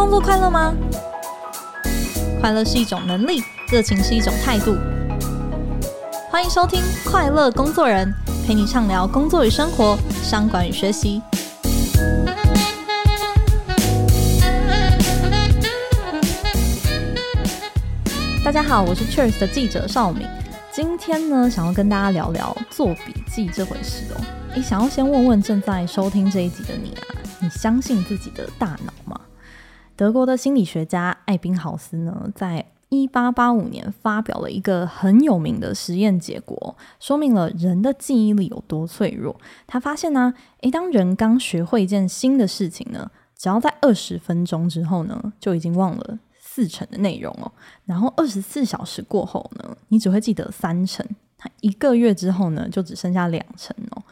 工作快乐吗？快乐是一种能力，热情是一种态度。欢迎收听《快乐工作人》，陪你畅聊工作与生活、商管与学习。大家好，我是 Cheers 的记者邵敏。今天呢，想要跟大家聊聊做笔记这回事哦。诶，想要先问问正在收听这一集的你啊，你相信自己的大脑吗？德国的心理学家艾宾豪斯呢，在一八八五年发表了一个很有名的实验结果，说明了人的记忆力有多脆弱。他发现呢，诶，当人刚学会一件新的事情呢，只要在二十分钟之后呢，就已经忘了。四成的内容哦，然后二十四小时过后呢，你只会记得三成；他一个月之后呢，就只剩下两成哦。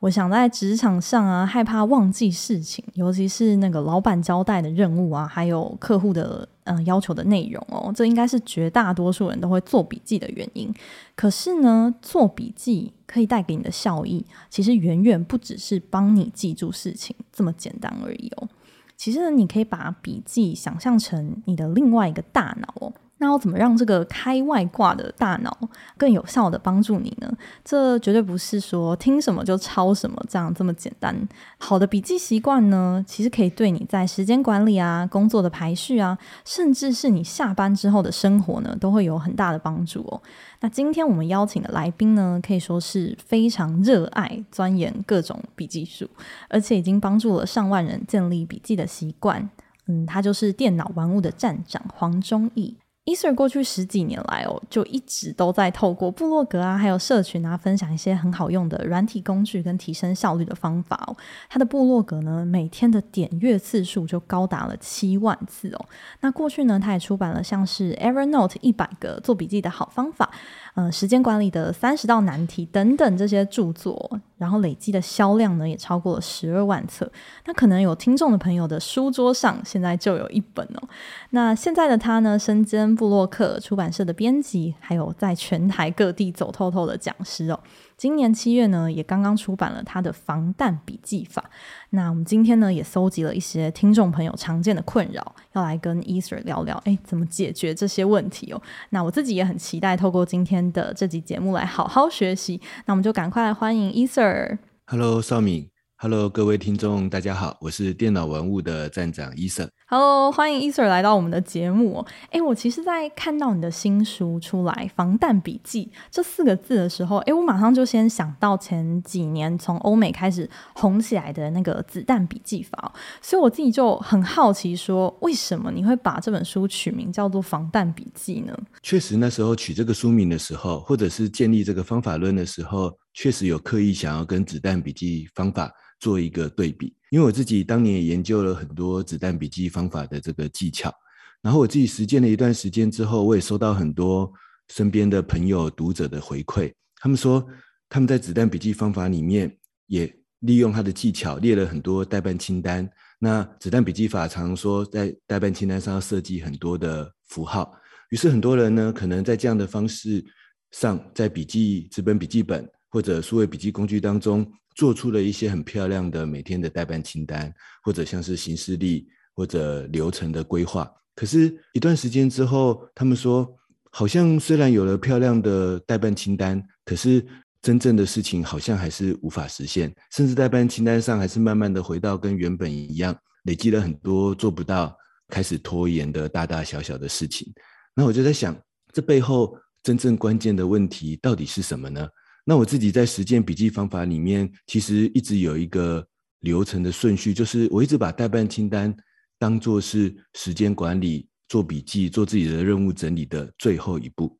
我想在职场上啊，害怕忘记事情，尤其是那个老板交代的任务啊，还有客户的嗯、要求的内容哦，这应该是绝大多数人都会做笔记的原因。可是呢，做笔记可以带给你的效益，其实远远不只是帮你记住事情这么简单而已哦。其实呢，你可以把笔记想象成你的另外一个大脑哦。那要怎么让这个开外挂的大脑更有效地帮助你呢？这绝对不是说听什么就抄什么这样这么简单。好的笔记习惯呢，其实可以对你在时间管理啊、工作的排序啊，甚至是你下班之后的生活呢，都会有很大的帮助哦。那今天我们邀请的来宾呢，可以说是非常热爱钻研各种笔记术，而且已经帮助了上万人建立笔记的习惯。嗯，他就是电脑玩物的站长黄忠义。Easer 过去十几年来哦，就一直都在透过部落格啊，还有社群啊，分享一些很好用的软体工具跟提升效率的方法哦。他的部落格呢，每天的点阅次数就高达了七万次哦。那过去呢，他也出版了像是 Evernote 一百个做笔记的好方法。呃，时间管理的三十道难题等等这些著作，然后累积的销量呢也超过了十二万册。那可能有听众的朋友的书桌上现在就有一本哦。那现在的他呢，身兼布洛克出版社的编辑，还有在全台各地走透透的讲师哦。今年七月呢，也刚刚出版了他的防弹笔记法。那我们今天呢，也搜集了一些听众朋友常见的困扰，要来跟 Easer 聊聊，哎，怎么解决这些问题哦？那我自己也很期待透过今天的这集节目来好好学习。那我们就赶快来欢迎 Easer。Hello，绍敏。Hello，各位听众，大家好，我是电脑玩物的站长 Easer。Hello，欢迎 Easer 来到我们的节目。哎，我其实，在看到你的新书出来《防弹笔记》这四个字的时候，哎，我马上就先想到前几年从欧美开始红起来的那个子弹笔记法，所以我自己就很好奇，说为什么你会把这本书取名叫做《防弹笔记》呢？确实，那时候取这个书名的时候，或者是建立这个方法论的时候，确实有刻意想要跟子弹笔记方法。做一个对比，因为我自己当年也研究了很多子弹笔记方法的这个技巧，然后我自己实践了一段时间之后，我也收到很多身边的朋友、读者的回馈，他们说他们在子弹笔记方法里面也利用他的技巧列了很多待办清单。那子弹笔记法常说在待办清单上要设计很多的符号，于是很多人呢可能在这样的方式上，在笔记纸本笔记本或者数位笔记工具当中。做出了一些很漂亮的每天的待办清单，或者像是行事历或者流程的规划。可是，一段时间之后，他们说，好像虽然有了漂亮的待办清单，可是真正的事情好像还是无法实现，甚至待办清单上还是慢慢的回到跟原本一样，累积了很多做不到、开始拖延的大大小小的事情。那我就在想，这背后真正关键的问题到底是什么呢？那我自己在实践笔记方法里面，其实一直有一个流程的顺序，就是我一直把待办清单当作是时间管理、做笔记、做自己的任务整理的最后一步。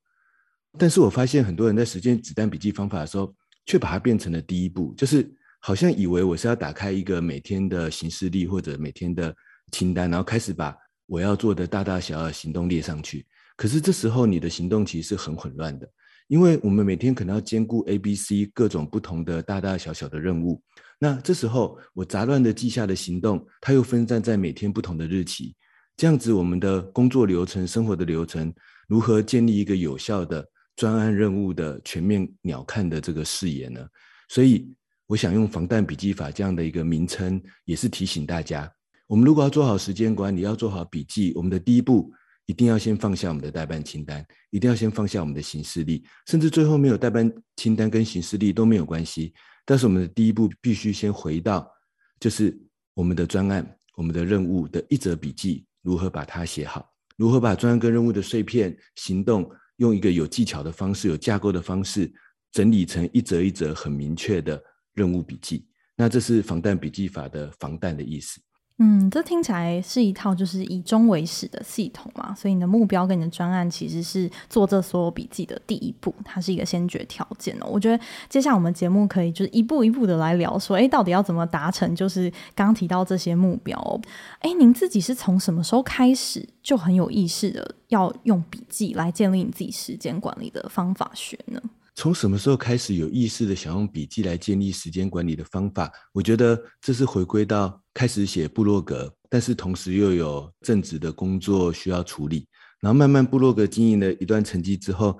但是我发现很多人在实践子弹笔记方法的时候，却把它变成了第一步，就是好像以为我是要打开一个每天的行事历或者每天的清单，然后开始把我要做的大大小小的行动列上去。可是这时候你的行动其实是很混乱的。因为我们每天可能要兼顾 A、B、C 各种不同的大大小小的任务，那这时候我杂乱的记下的行动，它又分散在每天不同的日期，这样子我们的工作流程、生活的流程，如何建立一个有效的专案任务的全面鸟瞰的这个视野呢？所以我想用防弹笔记法这样的一个名称，也是提醒大家，我们如果要做好时间管理，要做好笔记，我们的第一步一定要先放下我们的待办清单，一定要先放下我们的行事历，甚至最后没有待办清单跟行事历都没有关系。但是我们的第一步必须先回到，就是我们的专案、我们的任务的一则笔记，如何把它写好，如何把专案跟任务的碎片行动，用一个有技巧的方式、有架构的方式，整理成一则一则很明确的任务笔记。那这是防弹笔记法的防弹的意思。嗯，这听起来是一套就是以终为始的系统嘛，所以你的目标跟你的专案其实是做这所有笔记的第一步，它是一个先决条件哦。我觉得接下来我们节目可以就是一步一步的来聊说，哎，到底要怎么达成就是刚刚提到这些目标哦？哎，您自己是从什么时候开始就很有意识的要用笔记来建立你自己时间管理的方法学呢？从什么时候开始有意识的想用笔记来建立时间管理的方法？我觉得这是回归到开始写部落格，但是同时又有正职的工作需要处理，然后慢慢部落格经营了一段成绩之后，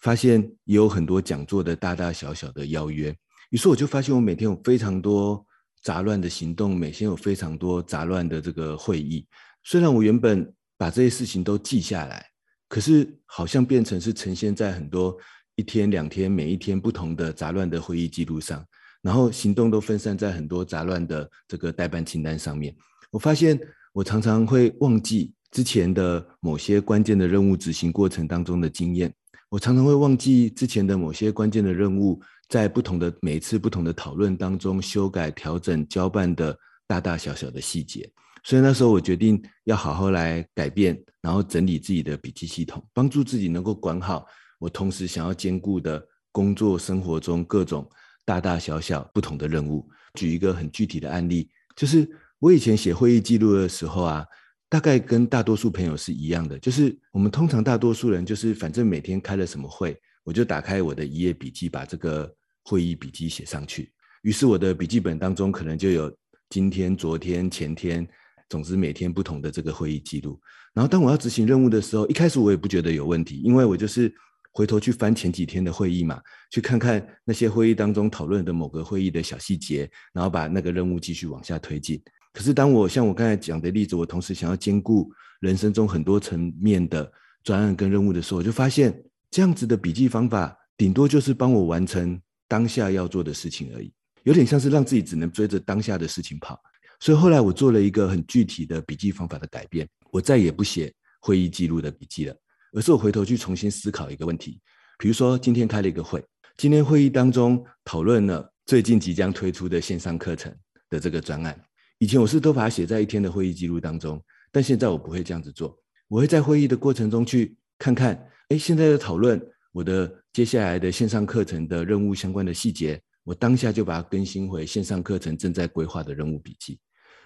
发现也有很多讲座的大大小小的邀约，于是我就发现我每天有非常多杂乱的行动，每天有非常多杂乱的这个会议。虽然我原本把这些事情都记下来，可是好像变成是呈现在很多。一天两天，每一天不同的杂乱的会议记录上，然后行动都分散在很多杂乱的这个代办清单上面。我发现我常常会忘记之前的某些关键的任务执行过程当中的经验，我常常会忘记之前的某些关键的任务在不同的每一次不同的讨论当中修改、调整、交办的大大小小的细节。所以那时候我决定要好好来改变，然后整理自己的笔记系统，帮助自己能够管好。我同时想要兼顾的工作生活中各种大大小小不同的任务。举一个很具体的案例，就是我以前写会议记录的时候啊，大概跟大多数朋友是一样的，就是我们通常大多数人就是反正每天开了什么会，我就打开我的一页笔记，把这个会议笔记写上去。于是我的笔记本当中可能就有今天、昨天、前天，总之每天不同的这个会议记录。然后当我要执行任务的时候，一开始我也不觉得有问题，因为我就是。回头去翻前几天的会议嘛，去看看那些会议当中讨论的某个会议的小细节，然后把那个任务继续往下推进。可是当我像我刚才讲的例子，我同时想要兼顾人生中很多层面的专案跟任务的时候，我就发现这样子的笔记方法，顶多就是帮我完成当下要做的事情而已，有点像是让自己只能追着当下的事情跑。所以后来我做了一个很具体的笔记方法的改变，我再也不写会议记录的笔记了。而是我回头去重新思考一个问题，比如说今天开了一个会，今天会议当中讨论了最近即将推出的线上课程的这个专案。以前我是都把它写在一天的会议记录当中，但现在我不会这样子做，我会在会议的过程中去看看，哎，现在的讨论，我的接下来的线上课程的任务相关的细节，我当下就把它更新回线上课程正在规划的任务笔记，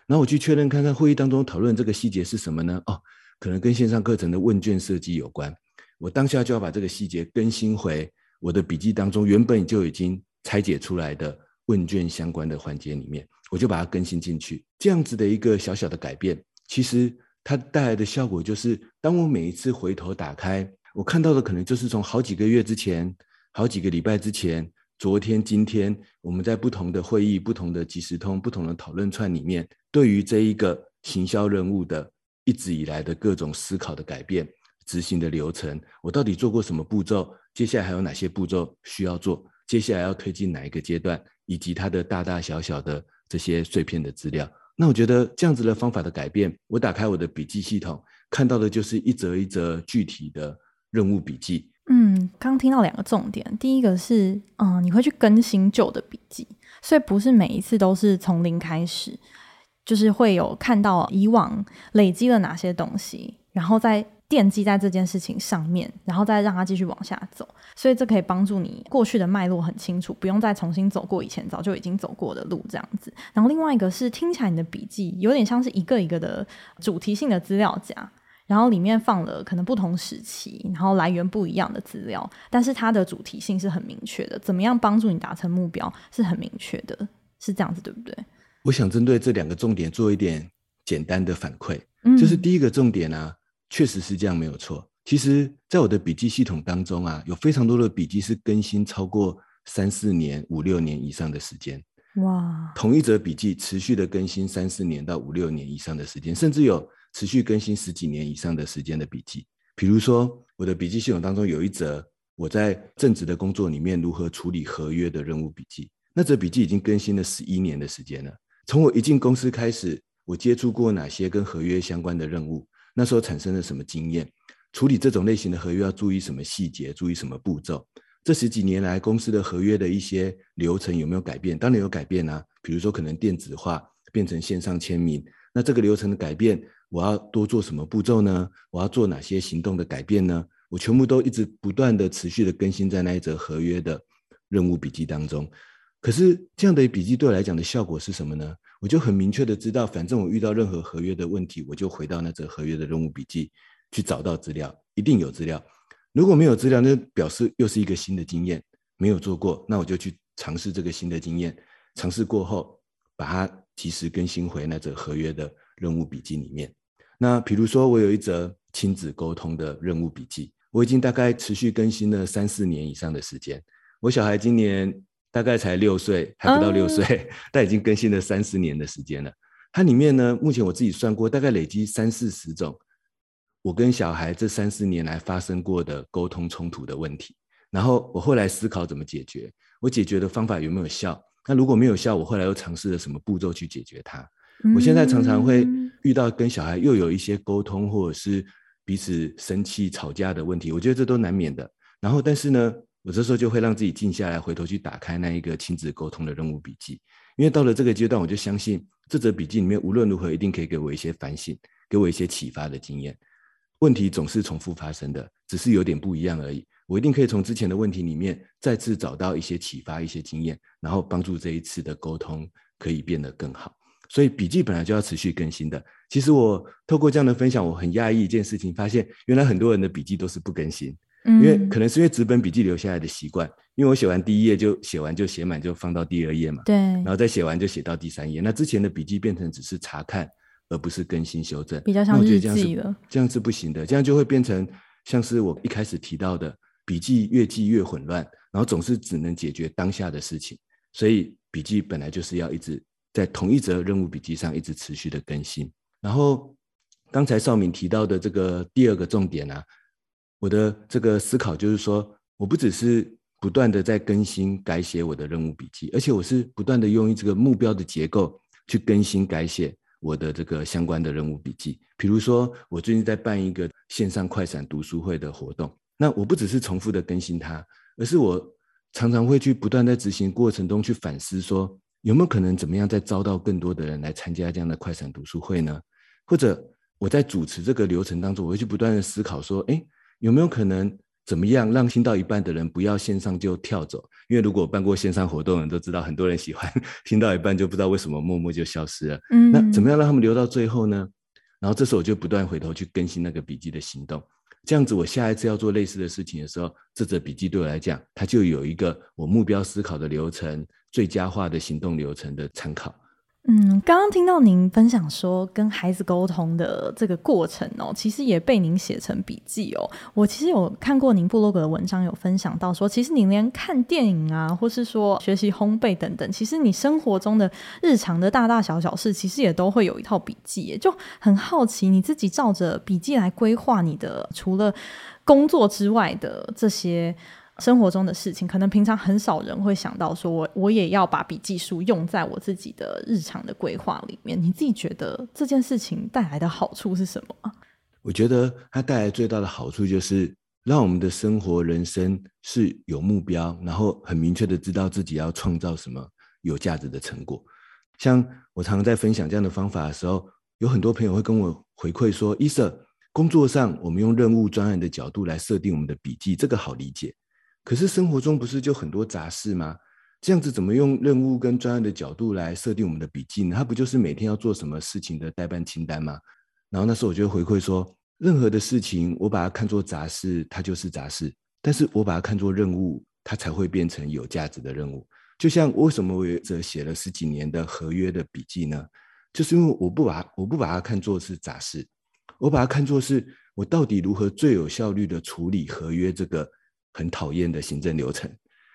然后我去确认看看会议当中讨论这个细节是什么呢？哦。可能跟线上课程的问卷设计有关，我当下就要把这个细节更新回我的笔记当中，原本就已经拆解出来的问卷相关的环节里面，我就把它更新进去。这样子的一个小小的改变，其实它带来的效果就是，当我每一次回头打开，我看到的可能就是从好几个月之前、好几个礼拜之前、昨天、今天，我们在不同的会议、不同的即时通、不同的讨论串里面，对于这一个行销任务的。一直以来的各种思考的改变、执行的流程，我到底做过什么步骤？接下来还有哪些步骤需要做？接下来要推进哪一个阶段？以及它的大大小小的这些碎片的资料。那我觉得这样子的方法的改变，我打开我的笔记系统，看到的就是一则一则具体的任务笔记。嗯，刚听到两个重点，第一个是，嗯，你会去更新旧的笔记，所以不是每一次都是从零开始。就是会有看到以往累积了哪些东西，然后再奠基在这件事情上面，然后再让它继续往下走。所以这可以帮助你过去的脉络很清楚，不用再重新走过以前早就已经走过的路这样子。然后另外一个是听起来你的笔记有点像是一个一个的主题性的资料夹，然后里面放了可能不同时期，然后来源不一样的资料，但是它的主题性是很明确的，怎么样帮助你达成目标是很明确的，是这样子对不对？我想针对这两个重点做一点简单的反馈，嗯，就是第一个重点啊，确实是这样没有错。其实，在我的笔记系统当中啊，有非常多的笔记是更新超过三四年、五六年以上的时间。哇，同一则笔记持续的更新三四年到五六年以上的时间，甚至有持续更新十几年以上的时间的笔记。比如说，我的笔记系统当中有一则我在正职的工作里面如何处理合约的任务笔记，那则笔记已经更新了十一年的时间了。从我一进公司开始，我接触过哪些跟合约相关的任务，那时候产生了什么经验，处理这种类型的合约要注意什么细节，注意什么步骤。这十几年来，公司的合约的一些流程有没有改变？当然有改变啊，比如说可能电子化，变成线上签名，那这个流程的改变。我要多做什么步骤呢？我要做哪些行动的改变呢？我全部都一直不断的持续的更新在那一则合约的任务笔记当中。可是这样的笔记对我来讲的效果是什么呢？我就很明确的知道，反正我遇到任何合约的问题，我就回到那则合约的任务笔记去找到资料，一定有资料。如果没有资料，那表示又是一个新的经验，没有做过，那我就去尝试这个新的经验，尝试过后把它及时更新回那则合约的任务笔记里面。那比如说，我有一则亲子沟通的任务笔记，我已经大概持续更新了三四年以上的时间。我小孩今年大概才六岁，还不到六岁，嗯、但已经更新了三十年的时间了。它里面呢，目前我自己算过，大概累积三四十种我跟小孩这三四年来发生过的沟通冲突的问题。然后我后来思考怎么解决，我解决的方法有没有效？那如果没有效，我后来又尝试了什么步骤去解决它？我现在常常会遇到跟小孩又有一些沟通，或者是彼此生气吵架的问题，我觉得这都难免的。然后，但是呢，我这时候就会让自己静下来，回头去打开那一个亲子沟通的任务笔记，因为到了这个阶段，我就相信这则笔记里面无论如何一定可以给我一些反省，给我一些启发的经验。问题总是重复发生的，只是有点不一样而已。我一定可以从之前的问题里面再次找到一些启发、一些经验，然后帮助这一次的沟通可以变得更好。所以笔记本来就要持续更新的。其实我透过这样的分享，我很讶异一件事情，发现原来很多人的笔记都是不更新，因为可能是因为纸本笔记留下来的习惯。因为我写完第一页就写完就写满，就放到第二页嘛。对。然后再写完就写到第三页。那之前的笔记变成只是查看，而不是更新修正，比较像日记了。这样是不行的，这样就会变成像是我一开始提到的，笔记越记越混乱，然后总是只能解决当下的事情。所以笔记本来就是要一直。在同一则任务笔记上一直持续的更新。然后刚才少敏提到的这个第二个重点啊，我的这个思考就是说，我不只是不断的在更新改写我的任务笔记，而且我是不断的用这个目标的结构去更新改写我的这个相关的任务笔记。比如说，我最近在办一个线上快闪读书会的活动，那我不只是重复的更新它，而是我常常会去不断在执行过程中去反思说。有没有可能怎么样再招到更多的人来参加这样的快闪读书会呢？或者我在主持这个流程当中，我会去不断的思考说，哎，有没有可能怎么样让听到一半的人不要线上就跳走？因为如果办过线上活动的人都知道，很多人喜欢 听到一半就不知道为什么默默就消失了。嗯，那怎么样让他们留到最后呢？然后这时候我就不断回头去更新那个笔记的行动。这样子，我下一次要做类似的事情的时候，这则笔记对我来讲，它就有一个我目标思考的流程、最佳化的行动流程的参考。嗯，刚刚听到您分享说跟孩子沟通的这个过程哦，其实也被您写成笔记哦。我其实有看过您部落格的文章，有分享到说，其实您连看电影啊，或是说学习烘焙等等，其实你生活中的日常的大大小小事，其实也都会有一套笔记。就很好奇，你自己照着笔记来规划你的除了工作之外的这些。生活中的事情，可能平常很少人会想到，说我我也要把笔记书用在我自己的日常的规划里面。你自己觉得这件事情带来的好处是什么？我觉得它带来最大的好处就是让我们的生活人生是有目标，然后很明确的知道自己要创造什么有价值的成果。像我常常在分享这样的方法的时候，有很多朋友会跟我回馈说：“伊瑟，工作上我们用任务专案的角度来设定我们的笔记，这个好理解。”可是生活中不是就很多杂事吗？这样子怎么用任务跟专案的角度来设定我们的笔记呢？它不就是每天要做什么事情的待办清单吗？然后那时候我就回馈说，任何的事情我把它看作杂事，它就是杂事；但是我把它看作任务，它才会变成有价值的任务。就像为什么我有着写了十几年的合约的笔记呢？就是因为我不把我不把它看作是杂事，我把它看作是我到底如何最有效率的处理合约这个。很讨厌的行政流程，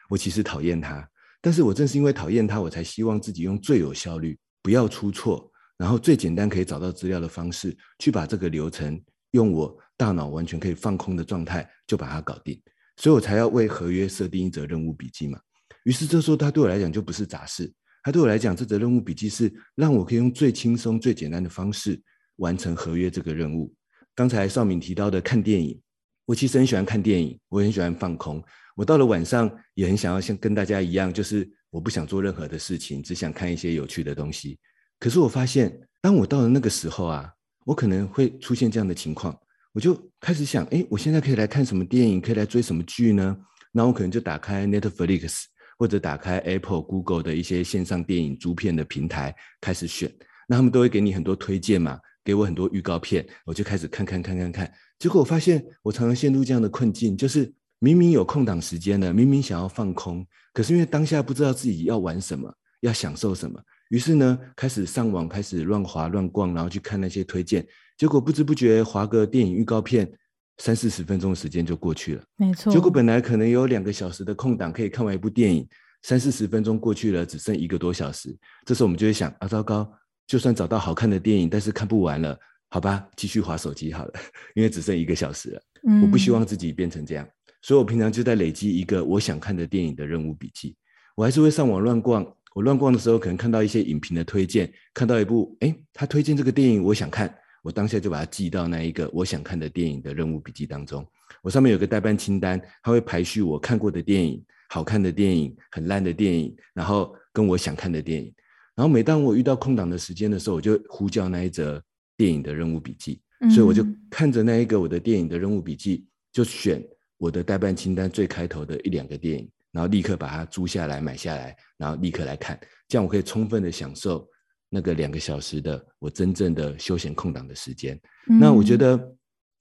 我其实讨厌它，但是我正是因为讨厌它，我才希望自己用最有效率、不要出错，然后最简单可以找到资料的方式，去把这个流程用我大脑完全可以放空的状态就把它搞定。所以我才要为合约设定一则任务笔记嘛。于是这时候，它对我来讲就不是杂事，它对我来讲，这则任务笔记是让我可以用最轻松、最简单的方式完成合约这个任务。刚才少敏提到的看电影，我其实很喜欢看电影，我很喜欢放空。我到了晚上也很想要像跟大家一样，就是我不想做任何的事情，只想看一些有趣的东西。可是我发现，当我到了那个时候啊，我可能会出现这样的情况。我就开始想，哎，我现在可以来看什么电影，可以来追什么剧呢？那我可能就打开 Netflix 或者打开 Apple、Google 的一些线上电影租片的平台，开始选。那他们都会给你很多推荐嘛，给我很多预告片，我就开始看看看看看。结果我发现，我常常陷入这样的困境，就是明明有空档时间了，明明想要放空，可是因为当下不知道自己要玩什么，要享受什么，于是呢，开始上网，开始乱滑乱逛，然后去看那些推荐。结果不知不觉滑个电影预告片，三四十分钟时间就过去了。没错。结果本来可能有两个小时的空档可以看完一部电影，三四十分钟过去了，只剩一个多小时。这时候我们就会想啊，糟糕！就算找到好看的电影，但是看不完了，好吧，继续划手机好了，因为只剩一个小时了。嗯。我不希望自己变成这样，所以我平常就在累积一个我想看的电影的任务笔记。我还是会上网乱逛，我乱逛的时候可能看到一些影评的推荐，看到一部，诶，他推荐这个电影，我想看。我当下就把它记到那一个我想看的电影的任务笔记当中。我上面有个待办清单，它会排序我看过的电影、好看的电影、很烂的电影，然后跟我想看的电影。然后每当我遇到空档的时间的时候，我就呼叫那一则电影的任务笔记。所以我就看着那一个我的电影的任务笔记，就选我的待办清单最开头的一两个电影，然后立刻把它租下来买下来，然后立刻来看。这样我可以充分的享受。那个两个小时的我真正的休闲空档的时间，嗯，那我觉得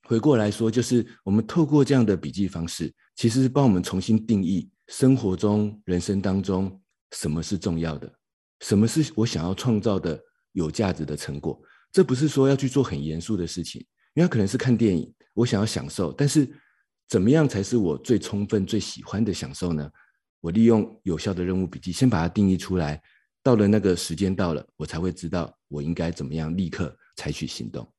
回过来说，就是我们透过这样的笔记方式，其实是帮我们重新定义生活中、人生当中什么是重要的，什么是我想要创造的有价值的成果。这不是说要去做很严肃的事情，因为它可能是看电影，我想要享受，但是怎么样才是我最充分、最喜欢的享受呢？我利用有效的任务笔记，先把它定义出来。到了那个时间到了，我才会知道我应该怎么样立刻采取行动。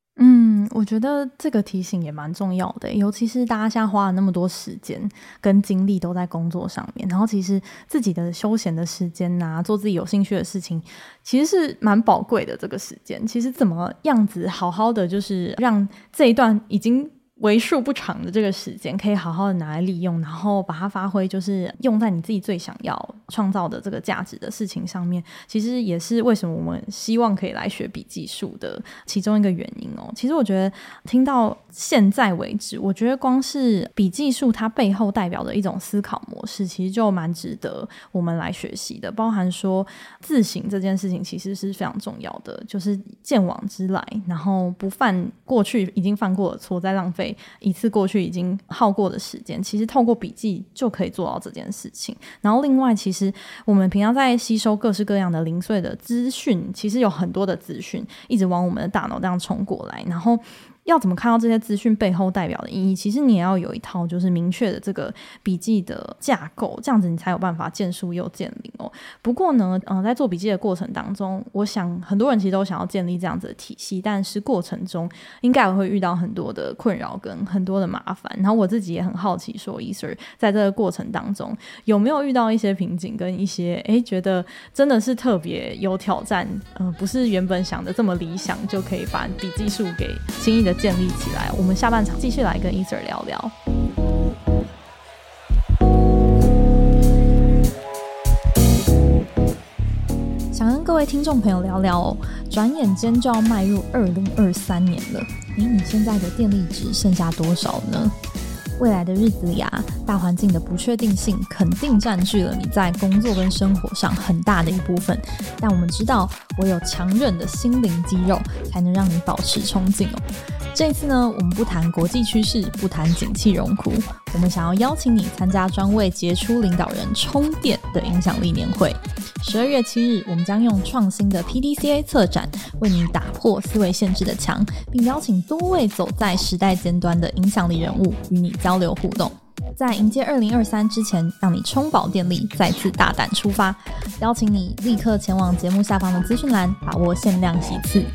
我觉得这个提醒也蛮重要的，尤其是大家现在花了那么多时间跟精力都在工作上面，然后其实自己的休闲的时间呐，做自己有兴趣的事情，其实是蛮宝贵的。这个时间，其实怎么样子好好的，就是让这一段已经。为数不长的这个时间，可以好好的拿来利用，然后把它发挥，就是用在你自己最想要创造的这个价值的事情上面。其实也是为什么我们希望可以来学笔记术的其中一个原因哦。其实我觉得听到现在为止，我觉得光是笔记术它背后代表的一种思考模式，其实就蛮值得我们来学习的。包含说自省这件事情，其实是非常重要的，就是见往知来，然后不犯过去已经犯过的错，再浪费。一次过去已经耗过的时间，其实透过笔记就可以做到这件事情。然后另外，其实我们平常在吸收各式各样的零碎的资讯，其实有很多的资讯一直往我们的大脑这样冲过来，然后。要怎么看到这些资讯背后代表的意义？其实你也要有一套就是明确的这个笔记的架构，这样子你才有办法见树又见林哦。不过呢，嗯、在做笔记的过程当中，我想很多人其实都想要建立这样子的体系，但是过程中应该也会遇到很多的困扰跟很多的麻烦。然后我自己也很好奇，说 Eser 在这个过程当中有没有遇到一些瓶颈，跟一些哎觉得真的是特别有挑战，嗯、不是原本想的这么理想就可以把笔记术给轻易的。建立起来。我们下半场继续来跟 Easer 聊聊。想跟各位听众朋友聊聊哦，转眼间就要迈入二零二三年了。诶，你现在的电力值剩下多少呢？未来的日子里啊，大环境的不确定性肯定占据了你在工作跟生活上很大的一部分。但我们知道，唯有强韧的心灵肌肉，才能让你保持冲劲哦。这次呢，我们不谈国际趋势，不谈景气荣枯，我们想要邀请你参加专为杰出领导人充电的影响力年会。十二月七日，我们将用创新的 PDCA 策展，为你打破思维限制的墙，并邀请多位走在时代尖端的影响力人物与你交流互动。在迎接二零二三之前，让你充饱电力，再次大胆出发。邀请你立刻前往节目下方的资讯栏，把握限量席次。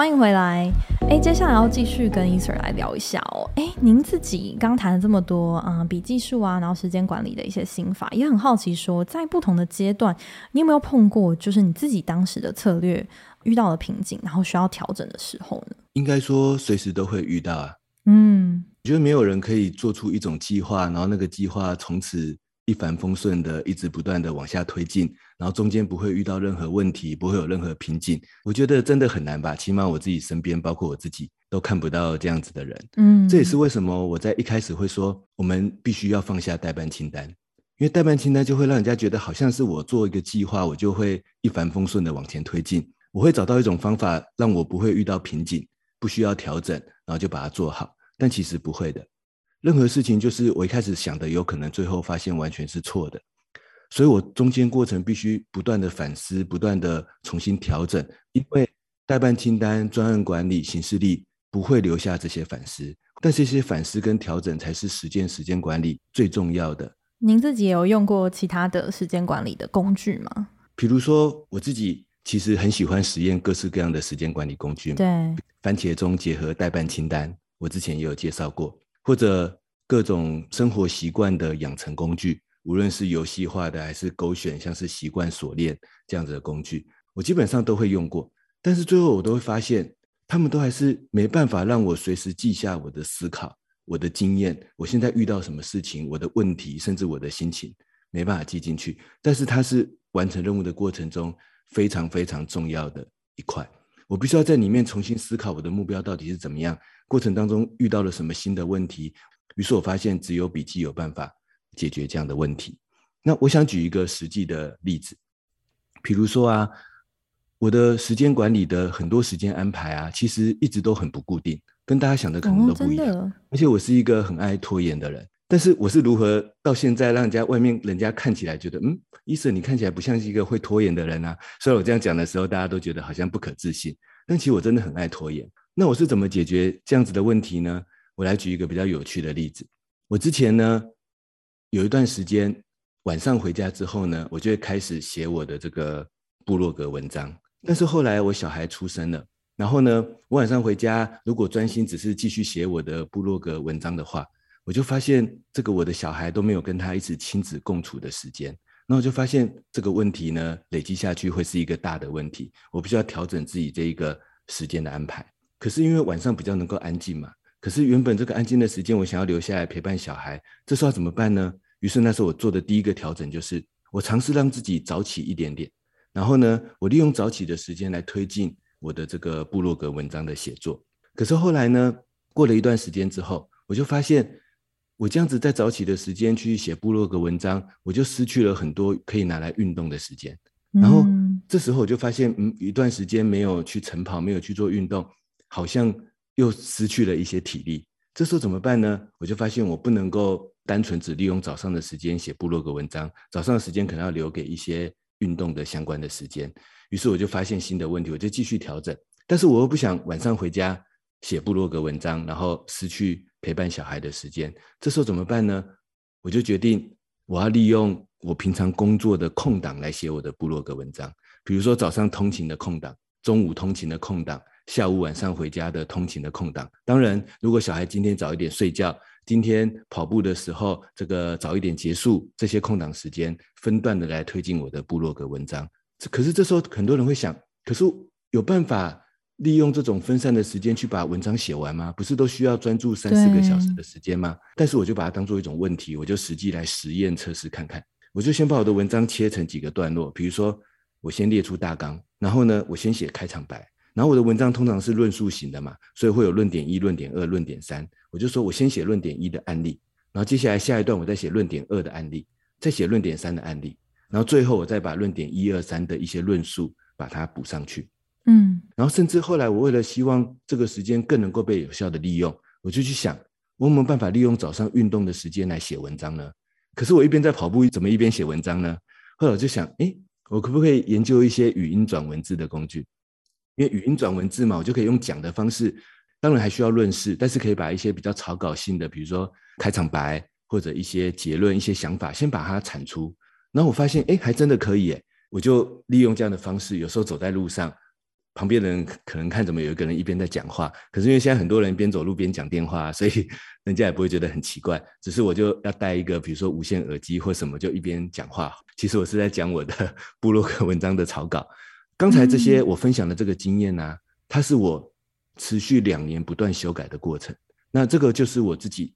欢迎回来。哎，接下来要继续跟 Easter 来聊一下哦。哎，您自己刚谈了这么多啊，笔记术啊，然后时间管理的一些心法，也很好奇说，在不同的阶段，你有没有碰过，就是你自己当时的策略遇到了瓶颈，然后需要调整的时候呢？应该说，随时都会遇到啊。嗯，我觉得没有人可以做出一种计划，然后那个计划从此一帆风顺的，一直不断的往下推进，然后中间不会遇到任何问题，不会有任何瓶颈。我觉得真的很难吧？起码我自己身边，包括我自己，都看不到这样子的人。嗯，这也是为什么我在一开始会说，我们必须要放下代办清单，因为代办清单就会让人家觉得好像是我做一个计划，我就会一帆风顺的往前推进。我会找到一种方法，让我不会遇到瓶颈，不需要调整，然后就把它做好。但其实不会的。任何事情就是我一开始想的，有可能最后发现完全是错的，所以我中间过程必须不断的反思，不断的重新调整，因为代办清单、专案管理、行事历不会留下这些反思，但这些反思跟调整才是实践时间管理最重要的。您自己也有用过其他的时间管理的工具吗？比如说我自己其实很喜欢实验各式各样的时间管理工具，对，番茄钟结合代办清单，我之前也有介绍过。或者各种生活习惯的养成工具，无论是游戏化的还是勾选，像是习惯锁链这样子的工具，我基本上都会用过。但是最后我都会发现，他们都还是没办法让我随时记下我的思考、我的经验，我现在遇到什么事情、我的问题，甚至我的心情，没办法记进去。但是它是完成任务的过程中非常非常重要的一块，我必须要在里面重新思考我的目标到底是怎么样。过程当中遇到了什么新的问题？于是我发现只有笔记有办法解决这样的问题。那我想举一个实际的例子，比如说啊，我的时间管理的很多时间安排啊，其实一直都很不固定，跟大家想的可能都不一样。哦，而且我是一个很爱拖延的人，但是我是如何到现在让人家外面人家看起来觉得，嗯，Eason 你看起来不像是一个会拖延的人啊。所以我这样讲的时候，大家都觉得好像不可置信，但其实我真的很爱拖延。那我是怎么解决这样子的问题呢？我来举一个比较有趣的例子。我之前呢，有一段时间晚上回家之后呢，我就会开始写我的这个部落格文章。但是后来我小孩出生了，然后呢，我晚上回家如果专心只是继续写我的部落格文章的话，我就发现这个我的小孩都没有跟他一起亲子共处的时间。那我就发现这个问题呢，累积下去会是一个大的问题。我必须要调整自己这一个时间的安排。可是因为晚上比较能够安静嘛，可是原本这个安静的时间，我想要留下来陪伴小孩，这时候要怎么办呢？于是那时候我做的第一个调整就是，我尝试让自己早起一点点，然后呢，我利用早起的时间来推进我的这个部落格文章的写作。可是后来呢，过了一段时间之后，我就发现，我这样子在早起的时间去写部落格文章，我就失去了很多可以拿来运动的时间。然后这时候我就发现，嗯，一段时间没有去晨跑，没有去做运动。好像又失去了一些体力，这时候怎么办呢？我就发现我不能够单纯只利用早上的时间写部落格文章，早上的时间可能要留给一些运动的相关的时间。于是我就发现新的问题，我就继续调整。但是我又不想晚上回家写部落格文章，然后失去陪伴小孩的时间。这时候怎么办呢？我就决定我要利用我平常工作的空档来写我的部落格文章，比如说早上通勤的空档，中午通勤的空档。下午晚上回家的通勤的空档，当然，如果小孩今天早一点睡觉，今天跑步的时候这个早一点结束，这些空档时间分段的来推进我的部落格文章。可是这时候很多人会想，可是有办法利用这种分散的时间去把文章写完吗？不是都需要专注三四个小时的时间吗？但是我就把它当做一种问题，我就实际来实验测试看看。我就先把我的文章切成几个段落，比如说我先列出大纲，然后呢，我先写开场白。然后我的文章通常是论述型的嘛，所以会有论点一、论点二、论点三。我就说我先写论点一的案例，然后接下来下一段我再写论点二的案例，再写论点三的案例，然后最后我再把论点一二三的一些论述把它补上去。嗯，然后甚至后来我为了希望这个时间更能够被有效的利用，我就去想我有没有办法利用早上运动的时间来写文章呢？可是我一边在跑步，怎么一边写文章呢？后来我就想，哎，我可不可以研究一些语音转文字的工具？因为语音转文字嘛，我就可以用讲的方式当然还需要论事，但是可以把一些比较草稿性的，比如说开场白或者一些结论、一些想法，先把它产出。然后我发现，哎，还真的可以，哎，我就利用这样的方式，有时候走在路上。旁边的人可能看怎么有一个人一边在讲话，可是因为现在很多人边走路边讲电话，所以 人家也不会觉得很奇怪。只是我就要带一个，比如说无线耳机或什么，就一边讲话。其实我是在讲我的 部落格文章的草稿。刚才这些我分享的这个经验呢、啊，它是我持续两年不断修改的过程。那这个就是我自己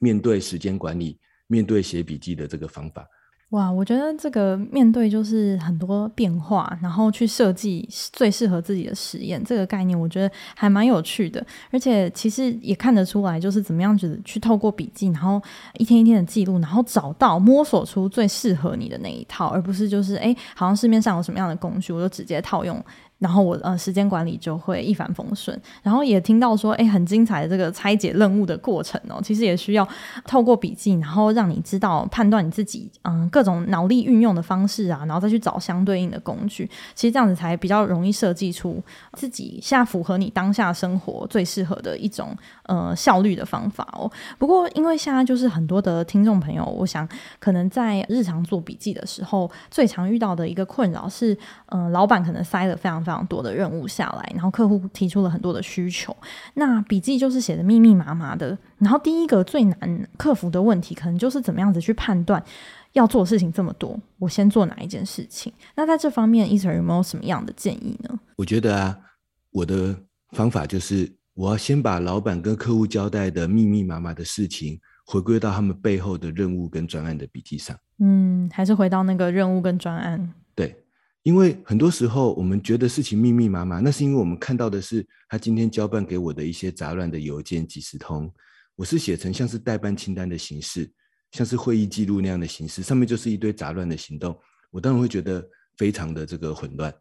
面对时间管理、面对写笔记的这个方法。哇，我觉得这个面对就是很多变化，然后去设计最适合自己的实验，这个概念我觉得还蛮有趣的，而且其实也看得出来，就是怎么样子去透过笔记，然后一天一天的记录，然后找到摸索出最适合你的那一套，而不是就是哎，好像市面上有什么样的工具，我就直接套用。然后我呃时间管理就会一帆风顺，然后也听到说，哎，很精彩的这个拆解任务的过程哦，其实也需要透过笔记，然后让你知道判断你自己嗯各种脑力运用的方式啊，然后再去找相对应的工具，其实这样子才比较容易设计出自己现在符合你当下生活最适合的一种呃效率的方法哦。不过因为现在就是很多的听众朋友，我想可能在日常做笔记的时候，最常遇到的一个困扰是，嗯、老板可能塞了非常。非常多的任务下来，然后客户提出了很多的需求，那笔记就是写的密密麻麻的。然后第一个最难克服的问题，可能就是怎么样子去判断要做的事情这么多，我先做哪一件事情？那在这方面，Easter 有没有什么样的建议呢？我觉得啊，我的方法就是，我要先把老板跟客户交代的密密麻麻的事情，回归到他们背后的任务跟专案的笔记上。嗯，还是回到那个任务跟专案。因为很多时候我们觉得事情密密麻麻，那是因为我们看到的是他今天交办给我的一些杂乱的邮件几十通，我是写成像是待办清单的形式，像是会议记录那样的形式，上面就是一堆杂乱的行动，我当然会觉得非常的这个混乱。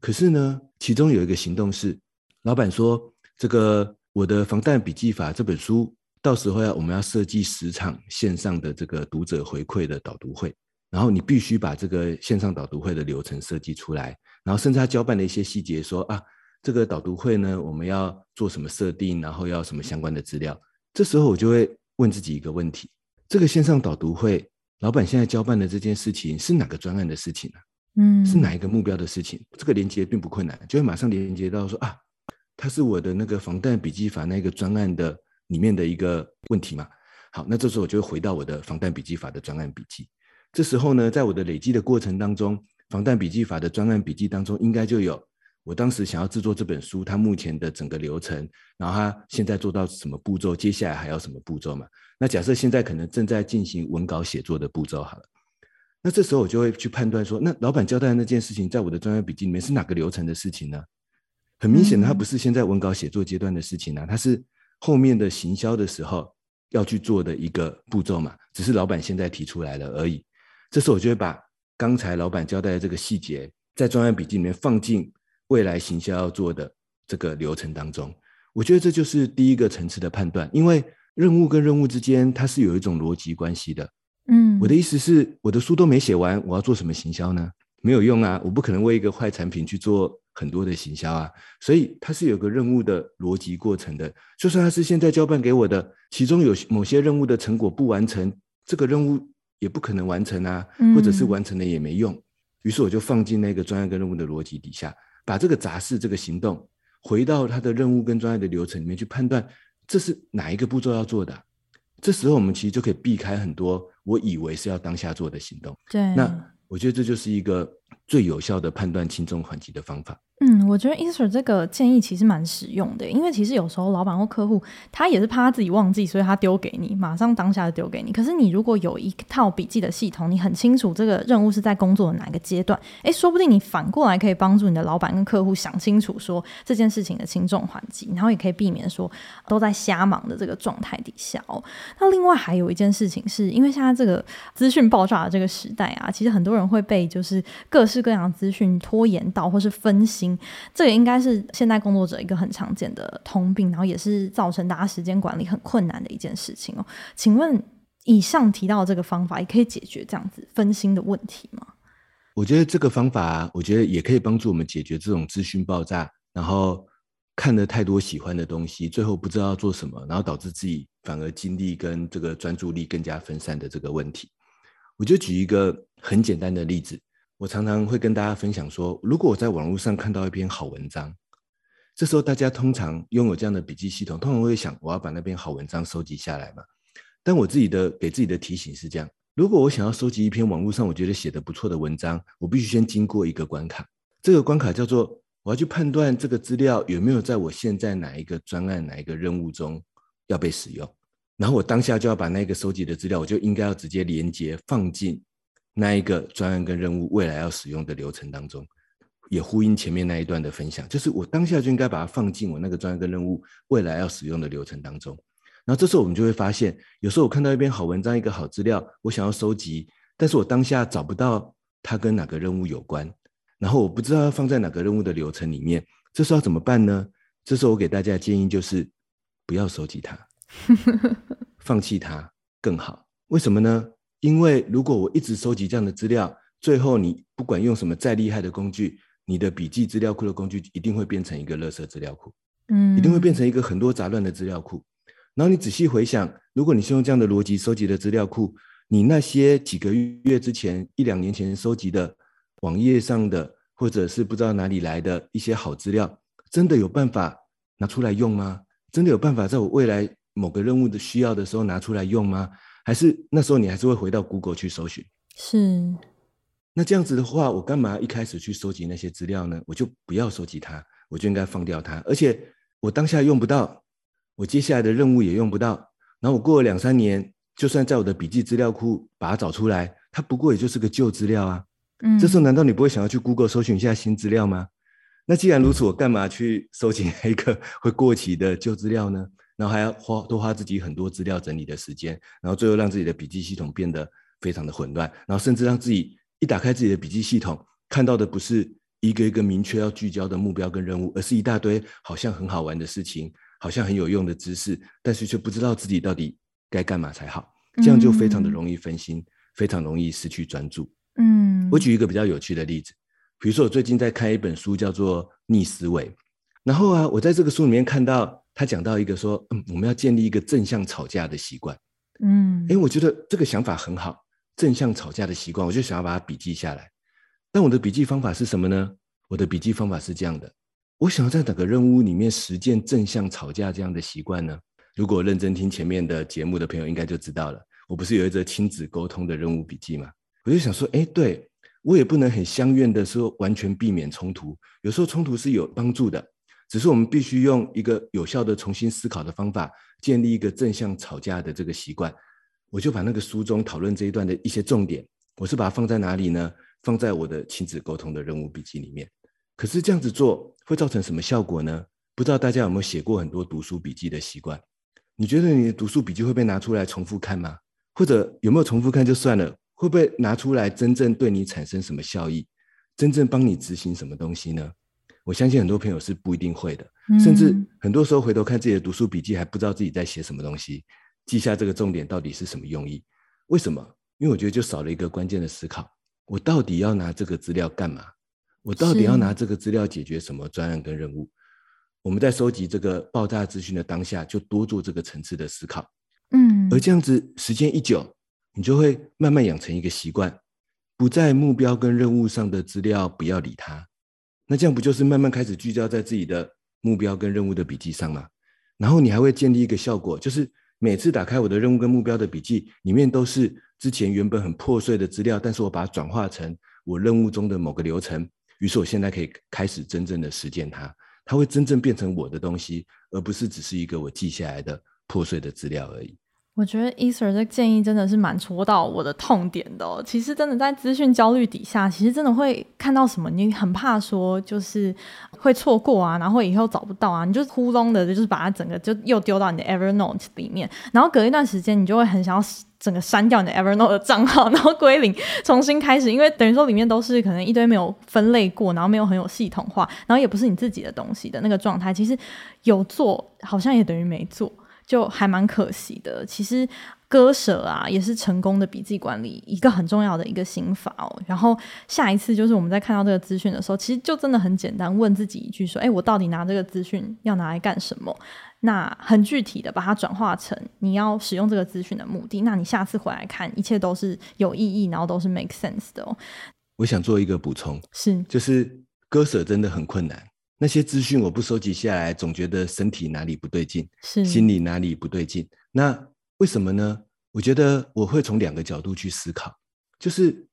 可是呢，其中有一个行动是，老板说这个我的防弹笔记法这本书，到时候要我们要设计十场线上的这个读者回馈的导读会。然后你必须把这个线上导读会的流程设计出来，然后甚至他交办的一些细节说啊，这个导读会呢，我们要做什么设定，然后要什么相关的资料。这时候我就会问自己一个问题：这个线上导读会，老板现在交办的这件事情是哪个专案的事情呢？嗯，是哪一个目标的事情？这个连接并不困难，就会马上连接到说啊，它是我的那个防弹笔记法那个专案的里面的一个问题嘛。好，那这时候我就会回到我的防弹笔记法的专案笔记。这时候呢，在我的累积的过程当中，防弹笔记法的专案笔记当中，应该就有我当时想要制作这本书，它目前的整个流程，然后它现在做到什么步骤，接下来还要什么步骤嘛？那假设现在可能正在进行文稿写作的步骤好了，那这时候我就会去判断说，那老板交代的那件事情，在我的专案笔记里面是哪个流程的事情呢？很明显的，它不是现在文稿写作阶段的事情啊，它是后面的行销的时候要去做的一个步骤嘛，只是老板现在提出来了而已。这时候我就会把刚才老板交代的这个细节，在专案笔记里面放进未来行销要做的这个流程当中。我觉得这就是第一个层次的判断，因为任务跟任务之间它是有一种逻辑关系的。嗯，我的意思是，我的书都没写完，我要做什么行销呢？没有用啊，我不可能为一个坏产品去做很多的行销啊。所以它是有个任务的逻辑过程的。就算它是现在交办给我的，其中有某些任务的成果不完成，这个任务。也不可能完成啊，或者是完成了也没用。嗯、于是我就放进那个专业跟任务的逻辑底下，把这个杂事、这个行动回到他的任务跟专业的流程里面去判断，这是哪一个步骤要做的。这时候我们其实就可以避开很多我以为是要当下做的行动。对，那我觉得这就是一个最有效的判断轻重缓急的方法。嗯，我觉得 Insur 这个建议其实蛮实用的，因为其实有时候老板或客户他也是怕他自己忘记，所以他丢给你，马上当下就丢给你。可是你如果有一套笔记的系统，你很清楚这个任务是在工作的哪个阶段，诶，说不定你反过来可以帮助你的老板跟客户想清楚说这件事情的轻重缓急，然后也可以避免说都在瞎忙的这个状态底下哦。那另外还有一件事情是，因为现在这个资讯爆炸的这个时代啊，其实很多人会被就是各式各样的资讯拖延到或是分心。这也应该是现代工作者一个很常见的通病，然后也是造成大家时间管理很困难的一件事情哦。请问以上提到的这个方法，也可以解决这样子分心的问题吗？我觉得这个方法，我觉得也可以帮助我们解决这种资讯爆炸，然后看了太多喜欢的东西，最后不知道做什么，然后导致自己反而精力跟这个专注力更加分散的这个问题。我就举一个很简单的例子，我常常会跟大家分享说，如果我在网络上看到一篇好文章，这时候大家通常拥有这样的笔记系统，通常会想，我要把那篇好文章收集下来嘛。但我自己的给自己的提醒是这样：如果我想要收集一篇网络上我觉得写得不错的文章，我必须先经过一个关卡，这个关卡叫做我要去判断这个资料有没有在我现在哪一个专案、哪一个任务中要被使用。然后我当下就要把那个收集的资料，我就应该要直接连接放进那一个专案跟任务未来要使用的流程当中，也呼应前面那一段的分享，就是我当下就应该把它放进我那个专案跟任务未来要使用的流程当中。然后这时候我们就会发现，有时候我看到一篇好文章、一个好资料，我想要收集，但是我当下找不到它跟哪个任务有关，然后我不知道要放在哪个任务的流程里面，这时候要怎么办呢？这时候我给大家的建议就是不要收集它。放弃它更好，为什么呢？因为如果我一直收集这样的资料，最后你不管用什么再厉害的工具，你的笔记资料库的工具一定会变成一个垃圾资料库，嗯，一定会变成一个很多杂乱的资料库。然后你仔细回想，如果你是用这样的逻辑收集的资料库，你那些几个月之前、一两年前收集的网页上的，或者是不知道哪里来的一些好资料，真的有办法拿出来用吗？真的有办法在我未来某个任务的需要的时候拿出来用吗？还是那时候你还是会回到 Google 去搜寻？是。那这样子的话，我干嘛一开始去收集那些资料呢？我就不要收集它，我就应该放掉它。而且我当下用不到，我接下来的任务也用不到。然后我过了两三年，就算在我的笔记资料库把它找出来，它不过也就是个旧资料啊。嗯。这时候难道你不会想要去 Google 搜寻一下新资料吗？那既然如此，我干嘛去收集一个会过期的旧资料呢？然后还要花多花自己很多资料整理的时间，然后最后让自己的笔记系统变得非常的混乱，然后甚至让自己一打开自己的笔记系统，看到的不是一个一个明确要聚焦的目标跟任务，而是一大堆好像很好玩的事情，好像很有用的知识，但是却不知道自己到底该干嘛才好，这样就非常的容易分心，嗯、非常容易失去专注。嗯，我举一个比较有趣的例子。比如说，我最近在看一本书，叫做《逆思维》。然后啊，我在这个书里面看到他讲到一个说，嗯，我们要建立一个正向吵架的习惯。嗯，诶，我觉得这个想法很好，正向吵架的习惯，我就想要把它笔记下来。但我的笔记方法是什么呢？我的笔记方法是这样的：我想要在哪个任务里面实践正向吵架这样的习惯呢？如果认真听前面的节目的朋友，应该就知道了。我不是有一则亲子沟通的任务笔记吗？我就想说，哎，对。我也不能很相怨的说完全避免冲突，有时候冲突是有帮助的，只是我们必须用一个有效的重新思考的方法，建立一个正向吵架的这个习惯。我就把那个书中讨论这一段的一些重点，我是把它放在哪里呢？放在我的亲子沟通的任务笔记里面。可是这样子做会造成什么效果呢？不知道大家有没有写过很多读书笔记的习惯？你觉得你的读书笔记会被拿出来重复看吗？或者有没有重复看就算了？会不会拿出来真正对你产生什么效益？真正帮你执行什么东西呢？我相信很多朋友是不一定会的，嗯、甚至很多时候回头看自己的读书笔记，还不知道自己在写什么东西，记下这个重点到底是什么用意？为什么？因为我觉得就少了一个关键的思考：我到底要拿这个资料干嘛？我到底要拿这个资料解决什么专案跟任务？我们在收集这个爆炸资讯的当下，就多做这个层次的思考。嗯，而这样子时间一久。你就会慢慢养成一个习惯，不在目标跟任务上的资料不要理它，那这样不就是慢慢开始聚焦在自己的目标跟任务的笔记上吗？然后你还会建立一个效果，就是每次打开我的任务跟目标的笔记，里面都是之前原本很破碎的资料，但是我把它转化成我任务中的某个流程，于是我现在可以开始真正的实践它，它会真正变成我的东西，而不是只是一个我记下来的破碎的资料而已。我觉得 Ether 这建议真的是蛮戳到我的痛点的。其实真的在资讯焦虑底下，其实真的会看到什么，你很怕说就是会错过啊，然后以后找不到啊，你就呼隆的，就是把它整个就又丢到你的 Evernote 里面，然后隔一段时间，你就会很想要整个删掉你的 Evernote 的账号，然后归零，重新开始，因为等于说里面都是可能一堆没有分类过，然后没有很有系统化，然后也不是你自己的东西的那个状态，其实有做好像也等于没做。就还蛮可惜的。其实割舍啊，也是成功的笔记管理一个很重要的一个心法哦。然后下一次就是我们在看到这个资讯的时候，其实就真的很简单，问自己一句说：“哎，我到底拿这个资讯要拿来干什么？”那很具体的把它转化成你要使用这个资讯的目的。那你下次回来看，一切都是有意义，然后都是 make sense 的哦。我想做一个补充，是就是割舍真的很困难。那些资讯我不收集下来，总觉得身体哪里不对劲，是心里哪里不对劲。那为什么呢？我觉得我会从两个角度去思考，就是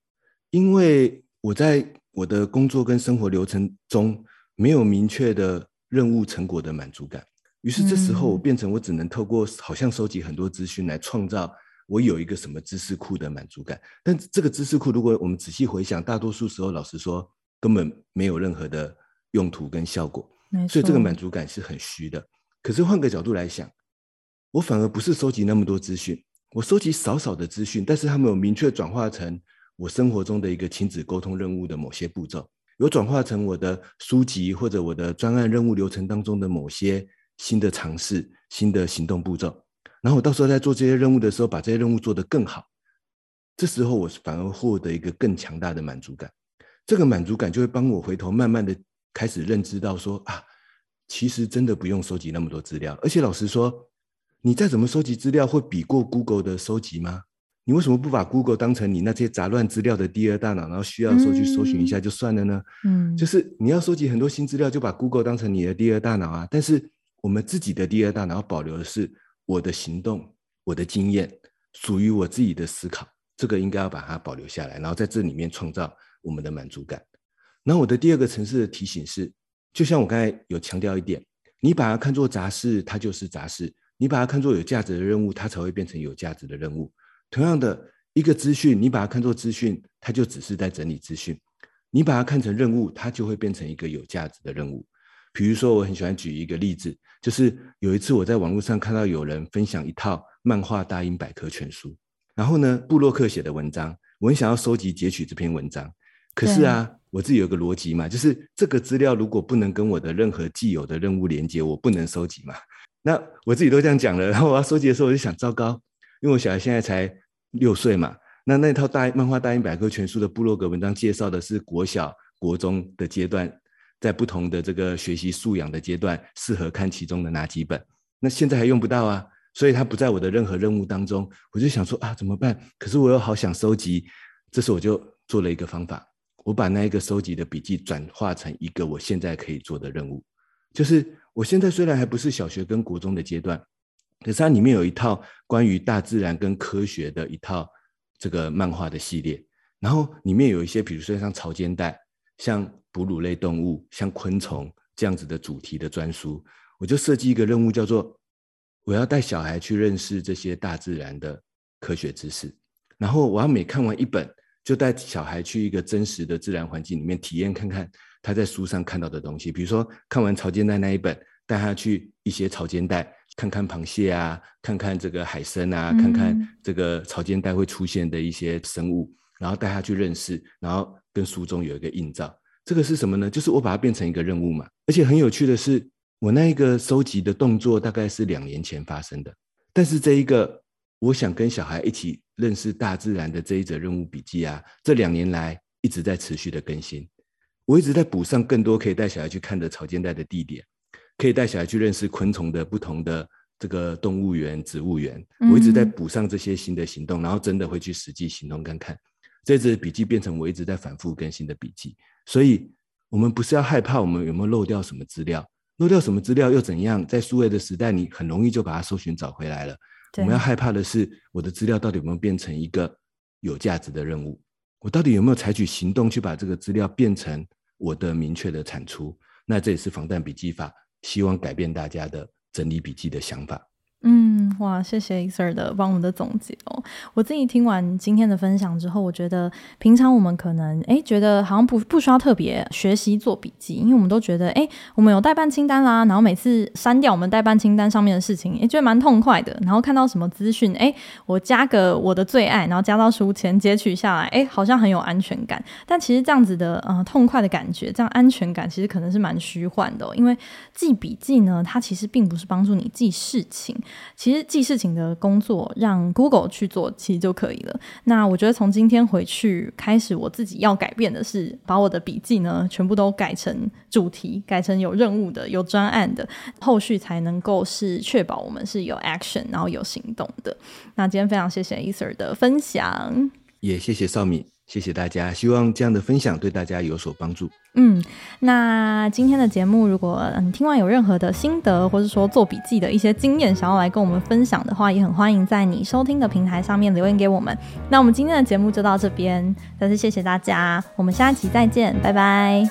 因为我在我的工作跟生活流程中没有明确的任务成果的满足感，于是这时候我变成我只能透过好像收集很多资讯来创造。我有一个什么知识库的满足感，但这个知识库，如果我们仔细回想，大多数时候，老实说，根本没有任何的用途跟效果，所以这个满足感是很虚的。可是换个角度来想，我反而不是收集那么多资讯，我收集少少的资讯，但是他们有明确转化成我生活中的一个亲子沟通任务的某些步骤，有转化成我的书籍或者我的专案任务流程当中的某些新的尝试、新的行动步骤。然后我到时候在做这些任务的时候，把这些任务做得更好，这时候我反而获得一个更强大的满足感。这个满足感就会帮我回头慢慢的开始认知到说啊，其实真的不用收集那么多资料。而且老实说，你再怎么收集资料，会比过 Google 的收集吗？你为什么不把 Google 当成你那些杂乱资料的第二大脑，然后需要的时候去搜寻一下就算了呢？嗯，就是你要收集很多新资料，就把 Google 当成你的第二大脑啊。但是我们自己的第二大脑保留的是。我的行动，我的经验，属于我自己的思考，这个应该要把它保留下来，然后在这里面创造我们的满足感。那我的第二个层次的提醒是，就像我刚才有强调一点，你把它看作杂事，它就是杂事；你把它看作有价值的任务，它才会变成有价值的任务。同样的一个资讯，你把它看作资讯，它就只是在整理资讯；你把它看成任务，它就会变成一个有价值的任务。比如说，我很喜欢举一个例子，就是有一次我在网络上看到有人分享一套漫画大英百科全书，然后呢，布洛克写的文章，我很想要收集截取这篇文章，可是啊，我自己有个逻辑嘛，就是这个资料如果不能跟我的任何既有的任务连接，我不能收集嘛。那我自己都这样讲了，然后我要收集的时候，我就想，糟糕，因为我小孩现在才六岁嘛，那那套大漫画大英百科全书的部落格文章介绍的是国小、国中的阶段。在不同的这个学习素养的阶段，适合看其中的哪几本？那现在还用不到啊，所以它不在我的任何任务当中。我就想说啊，怎么办？可是我又好想收集，这时我就做了一个方法，我把那一个收集的笔记转化成一个我现在可以做的任务。就是我现在虽然还不是小学跟国中的阶段，可是它里面有一套关于大自然跟科学的一套这个漫画的系列，然后里面有一些，比如说像潮间带，像。哺乳类动物，像昆虫这样子的主题的专书，我就设计一个任务，叫做我要带小孩去认识这些大自然的科学知识。然后我要每看完一本，就带小孩去一个真实的自然环境里面体验看看他在书上看到的东西。比如说看完潮间带那一本，带他去一些潮间带看看螃蟹啊，看看这个海参啊，看看这个潮间带会出现的一些生物，然后带他去认识，然后跟书中有一个映照。这个是什么呢？就是我把它变成一个任务嘛。而且很有趣的是，我那一个收集的动作大概是两年前发生的，但是这一个我想跟小孩一起认识大自然的这一则任务笔记啊，这两年来一直在持续的更新。我一直在补上更多可以带小孩去看的草间带的地点，可以带小孩去认识昆虫的不同的这个动物园、植物园。我一直在补上这些新的行动，然后真的会去实际行动看看。这支笔记变成我一直在反复更新的笔记。所以，我们不是要害怕我们有没有漏掉什么资料，漏掉什么资料又怎样？在数位的时代，你很容易就把它搜寻找回来了。我们要害怕的是，我的资料到底有没有变成一个有价值的任务？我到底有没有采取行动去把这个资料变成我的明确的产出？那这也是防弹笔记法希望改变大家的整理笔记的想法。嗯，哇，谢谢 Sir 的帮我们的总结哦。我自己听完今天的分享之后，我觉得平常我们可能诶觉得好像不不需要特别学习做笔记，因为我们都觉得诶我们有待办清单啦，然后每次删掉我们待办清单上面的事情，诶觉得蛮痛快的。然后看到什么资讯，诶我加个我的最爱，然后加到书签截取下来，诶好像很有安全感。但其实这样子的呃痛快的感觉，这样安全感其实可能是蛮虚幻的，因为记笔记呢，它其实并不是帮助你记事情。其实记事情的工作让 Google 去做，其实就可以了。那我觉得从今天回去开始，我自己要改变的是，把我的笔记呢全部都改成主题，改成有任务的、有专案的，后续才能够是确保我们是有 action，然后有行动的。那今天非常谢谢 Ether 的分享，也谢谢绍敏。谢谢大家，希望这样的分享对大家有所帮助。嗯，那今天的节目，如果你听完有任何的心得，或者说做笔记的一些经验，想要来跟我们分享的话，也很欢迎在你收听的平台上面留言给我们。那我们今天的节目就到这边，再次谢谢大家，我们下期再见，拜拜。